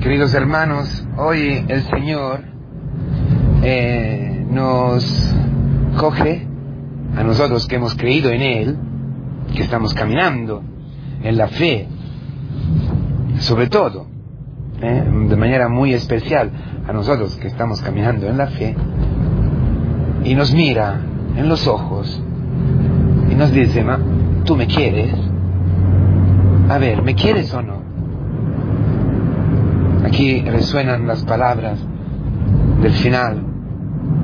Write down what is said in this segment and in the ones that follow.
Queridos hermanos, hoy el Señor eh, nos coge a nosotros que hemos creído en Él, que estamos caminando en la fe, sobre todo, eh, de manera muy especial a nosotros que estamos caminando en la fe, y nos mira en los ojos y nos dice, Ma, ¿tú me quieres? A ver, ¿me quieres o no? Aquí resuenan las palabras del final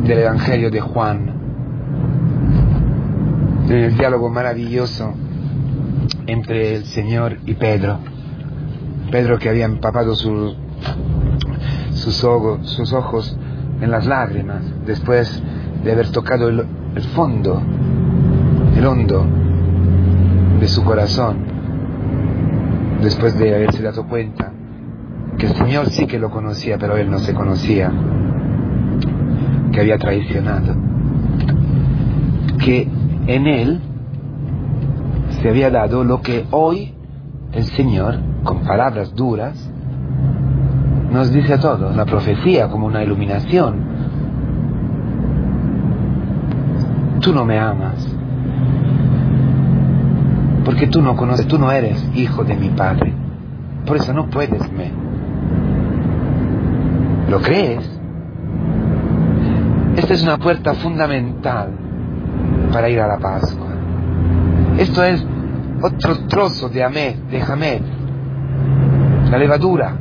del Evangelio de Juan, en el diálogo maravilloso entre el Señor y Pedro. Pedro que había empapado sus, ojos, sus ojos en las lágrimas después de haber tocado el, el fondo, el hondo de su corazón, después de haberse dado cuenta que el Señor sí que lo conocía, pero él no se conocía, que había traicionado, que en él se había dado lo que hoy el Señor, con palabras duras, nos dice a todos, la profecía como una iluminación. Tú no me amas, porque tú no conoces, tú no eres hijo de mi Padre, por eso no puedes me. ¿Lo crees? Esta es una puerta fundamental para ir a la Pascua. Esto es otro trozo de Ahmed, de Hamed, la levadura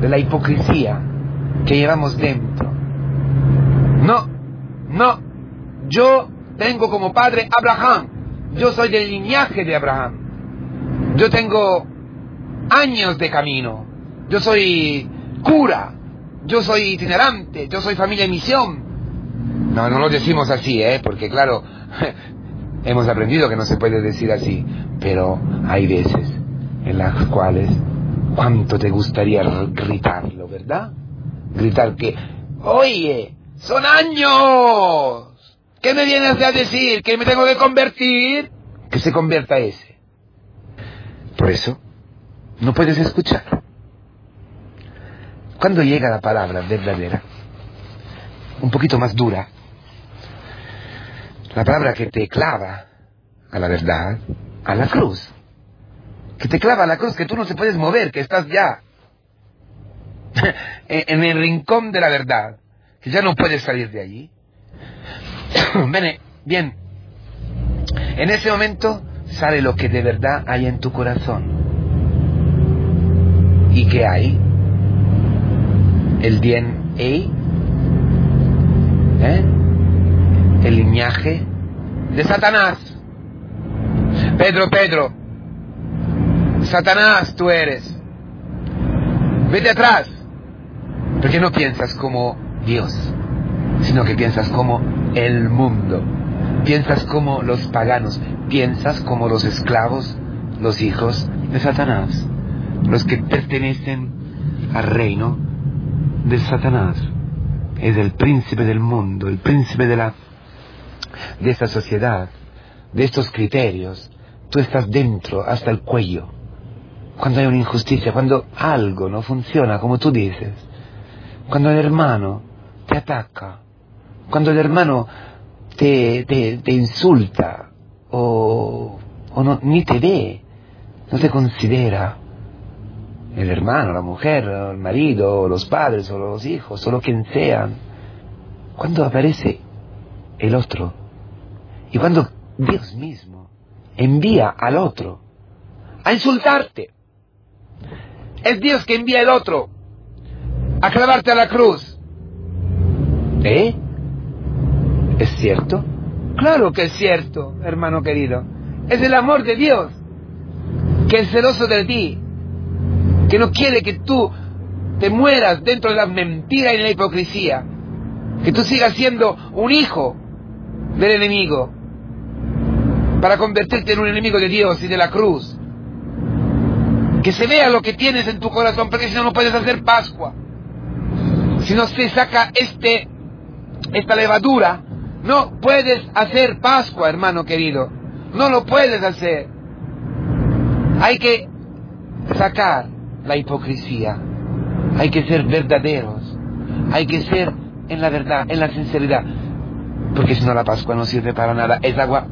de la hipocresía que llevamos dentro. No, no, yo tengo como padre Abraham, yo soy del linaje de Abraham, yo tengo años de camino, yo soy cura, yo soy itinerante, yo soy familia de misión. No, no lo decimos así, ¿eh? Porque claro, hemos aprendido que no se puede decir así, pero hay veces en las cuales cuánto te gustaría gritarlo, ¿verdad? Gritar que, oye, son años. ¿Qué me vienes a decir? ¿Que me tengo que convertir? Que se convierta ese. Por eso, no puedes escuchar. Cuando llega la palabra verdadera, un poquito más dura, la palabra que te clava a la verdad, a la cruz, que te clava a la cruz, que tú no se puedes mover, que estás ya en el rincón de la verdad, que ya no puedes salir de allí. Bien, en ese momento sale lo que de verdad hay en tu corazón. ¿Y qué hay? El DNA, ¿eh? el linaje de Satanás. Pedro, Pedro, Satanás tú eres. Vete atrás, porque no piensas como Dios, sino que piensas como el mundo. Piensas como los paganos, piensas como los esclavos, los hijos de Satanás, los que pertenecen al reino de Satanás. Es el príncipe del mundo, el príncipe de la de esta sociedad, de estos criterios. Tú estás dentro hasta el cuello. Cuando hay una injusticia, cuando algo no funciona como tú dices, cuando el hermano te ataca, cuando el hermano te, te, insulta o, o no, ni te ve, no te considera, el hermano, la mujer, el marido, los padres o los hijos, o lo quien sean, cuando aparece el otro, y cuando Dios mismo envía al otro a insultarte, es Dios que envía al otro a clavarte a la cruz. ¿Eh? ¿Es cierto? Claro que es cierto, hermano querido. Es el amor de Dios que es celoso de ti, que no quiere que tú te mueras dentro de la mentira y de la hipocresía, que tú sigas siendo un hijo del enemigo, para convertirte en un enemigo de Dios y de la cruz. Que se vea lo que tienes en tu corazón, porque si no, no puedes hacer Pascua. Si no se saca este, esta levadura, no puedes hacer Pascua, hermano querido. No lo puedes hacer. Hay que sacar la hipocresía. Hay que ser verdaderos. Hay que ser en la verdad, en la sinceridad. Porque si no la Pascua no sirve para nada. Es agua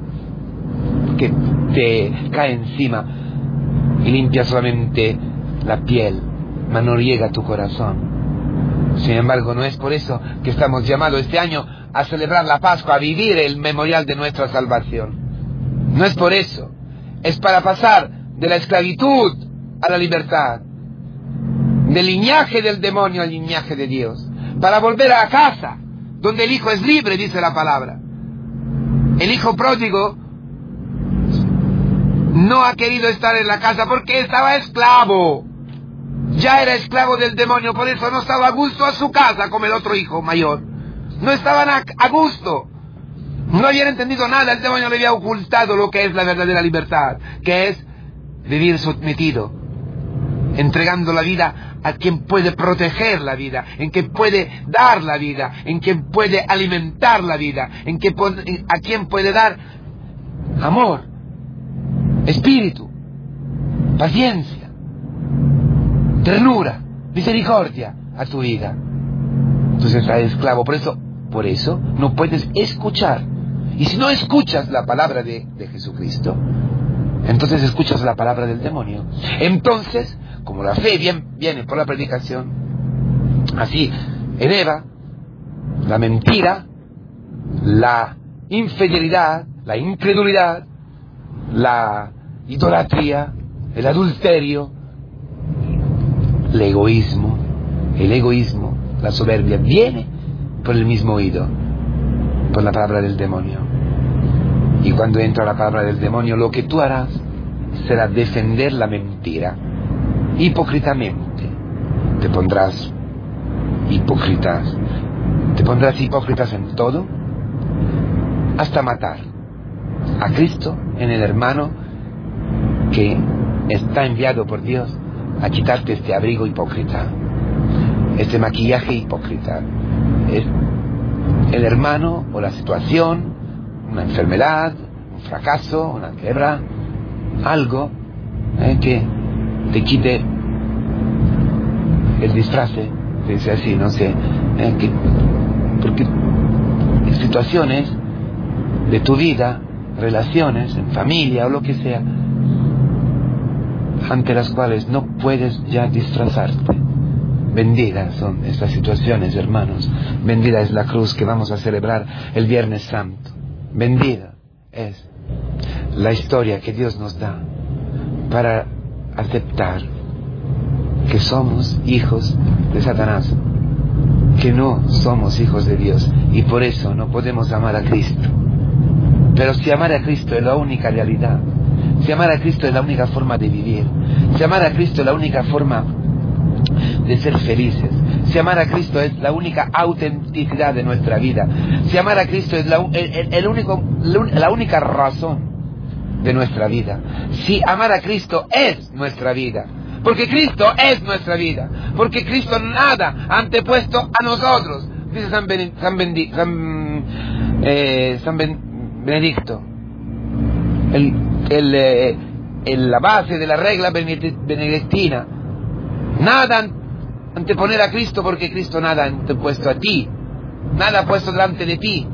que te cae encima y limpia solamente la piel, mas no llega a tu corazón. Sin embargo, no es por eso que estamos llamados este año a celebrar la Pascua, a vivir el memorial de nuestra salvación. No es por eso. Es para pasar de la esclavitud a la libertad, del linaje del demonio al linaje de Dios, para volver a casa, donde el hijo es libre, dice la palabra. El hijo pródigo no ha querido estar en la casa porque estaba esclavo. Ya era esclavo del demonio, por eso no estaba a gusto a su casa como el otro hijo mayor. No estaban a, gusto. No habían entendido nada, el demonio le había ocultado lo que es la verdadera libertad, que es vivir sometido, entregando la vida a quien puede proteger la vida, en quien puede dar la vida, en quien puede alimentar la vida, en que, a quien puede dar amor, espíritu, paciencia, ternura, misericordia a tu vida. Entonces estás esclavo, por eso, por eso no puedes escuchar. Y si no escuchas la palabra de, de Jesucristo, entonces escuchas la palabra del demonio. Entonces, como la fe viene por la predicación, así en Eva, la mentira, la infidelidad, la incredulidad, la idolatría, el adulterio, el egoísmo, el egoísmo, la soberbia, viene por el mismo oído, por la palabra del demonio. Y cuando entra la palabra del demonio, lo que tú harás será defender la mentira, hipócritamente. Te pondrás hipócritas, te pondrás hipócritas en todo, hasta matar a Cristo en el hermano que está enviado por Dios a quitarte este abrigo hipócrita, este maquillaje hipócrita. Es el hermano o la situación, una enfermedad, un fracaso, una quiebra, algo eh, que te quite el disfraz, dice así, no sé, eh, que, porque situaciones de tu vida relaciones, en familia o lo que sea, ante las cuales no puedes ya disfrazarte. Benditas son estas situaciones, hermanos. Bendita es la cruz que vamos a celebrar el Viernes Santo. Bendita es la historia que Dios nos da para aceptar que somos hijos de Satanás, que no somos hijos de Dios y por eso no podemos amar a Cristo. Pero si amar a Cristo es la única realidad, si amar a Cristo es la única forma de vivir, si amar a Cristo es la única forma de ser felices, si amar a Cristo es la única autenticidad de nuestra vida, si amar a Cristo es la, el, único, la única razón de nuestra vida, si amar a Cristo es nuestra vida, porque Cristo es nuestra vida, porque Cristo nada antepuesto a nosotros, dice San, eh, San, ben, Benedicto. El, eh, la base de la regla benedictina. Nada anteponer a Cristo porque Cristo nada antepuesto a ti. Nada puesto delante de ti.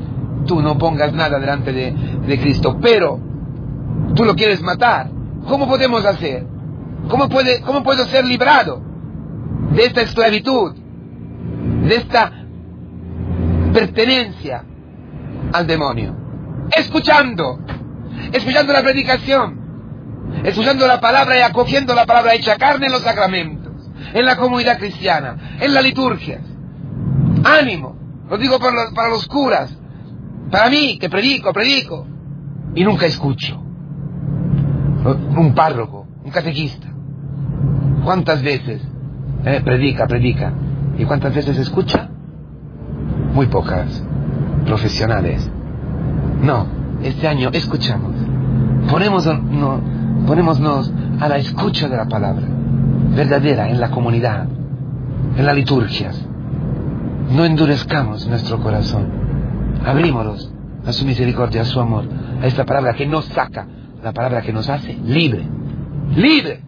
Tú no pongas nada delante de, de Cristo. Pero tú lo quieres matar. ¿Cómo podemos hacer? ¿Cómo, puede, ¿Cómo puedo ser librado de esta esclavitud? De esta pertenencia al demonio escuchando, escuchando la predicación, escuchando la palabra y acogiendo la palabra hecha carne en los sacramentos, en la comunidad cristiana, en la liturgia. Ánimo, lo digo para los, curas, para mí que predico, predico, y nunca escucho. Un párroco, un catequista. ¿Cuántas veces eh, predica, predica? ¿Y cuántas veces escucha? Muy pocas. Profesionales. No, este año escuchamos. Ponemos, no, ponémonos a la escucha de la palabra, verdadera en la comunidad, en las liturgias. No endurezcamos nuestro corazón. Abrímonos a su misericordia, a su amor, a esta palabra que nos saca, la palabra que nos hace libre, libre,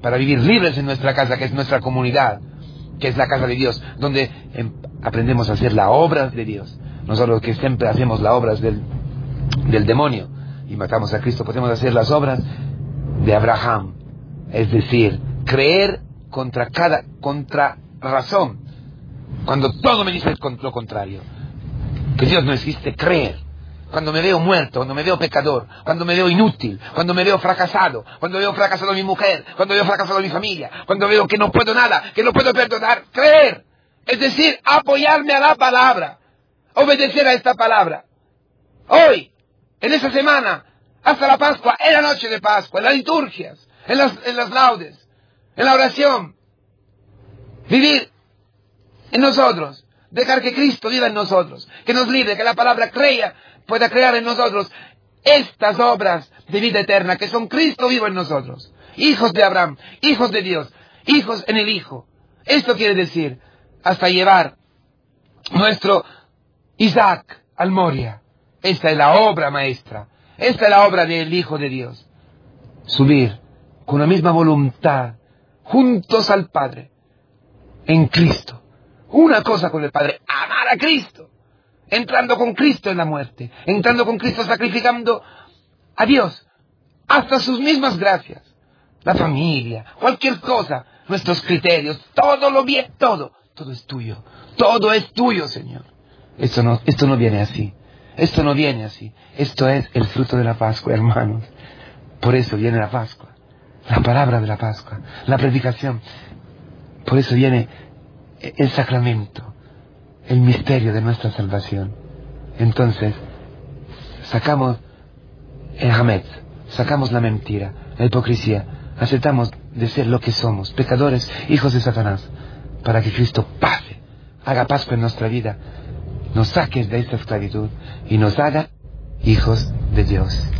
para vivir libres en nuestra casa, que es nuestra comunidad, que es la casa de Dios, donde em, aprendemos a hacer las obras de Dios. Nosotros que siempre hacemos las obras del, del demonio y matamos a Cristo, podemos hacer las obras de Abraham, es decir, creer contra cada, contra razón, cuando todo me dice lo contrario, que Dios no existe, creer cuando me veo muerto, cuando me veo pecador, cuando me veo inútil, cuando me veo fracasado, cuando veo fracasado a mi mujer, cuando veo fracasado a mi familia, cuando veo que no puedo nada, que no puedo perdonar, creer. Es decir, apoyarme a la palabra, obedecer a esta palabra. Hoy, en esa semana, hasta la Pascua, en la noche de Pascua, en las liturgias, en las, en las laudes, en la oración, vivir en nosotros, dejar que Cristo viva en nosotros, que nos libre, que la palabra crea pueda crear en nosotros estas obras de vida eterna que son Cristo vivo en nosotros. Hijos de Abraham, hijos de Dios, hijos en el Hijo. Esto quiere decir hasta llevar nuestro Isaac al Moria. Esta es la obra maestra. Esta es la obra del Hijo de Dios. Subir con la misma voluntad, juntos al Padre, en Cristo. Una cosa con el Padre, amar a Cristo. Entrando con Cristo en la muerte, entrando con Cristo sacrificando a Dios, hasta sus mismas gracias, la familia, cualquier cosa, nuestros criterios, todo lo bien, todo, todo es tuyo, todo es tuyo, Señor. Esto no, esto no viene así, esto no viene así, esto es el fruto de la Pascua, hermanos. Por eso viene la Pascua, la palabra de la Pascua, la predicación. Por eso viene el sacramento, el misterio de nuestra salvación. Entonces, sacamos el Hamed, sacamos la mentira, la hipocresía, aceptamos de ser lo que somos, pecadores, hijos de Satanás, para que Cristo pase, haga paz en nuestra vida, nos saque de esta esclavitud y nos haga hijos de Dios.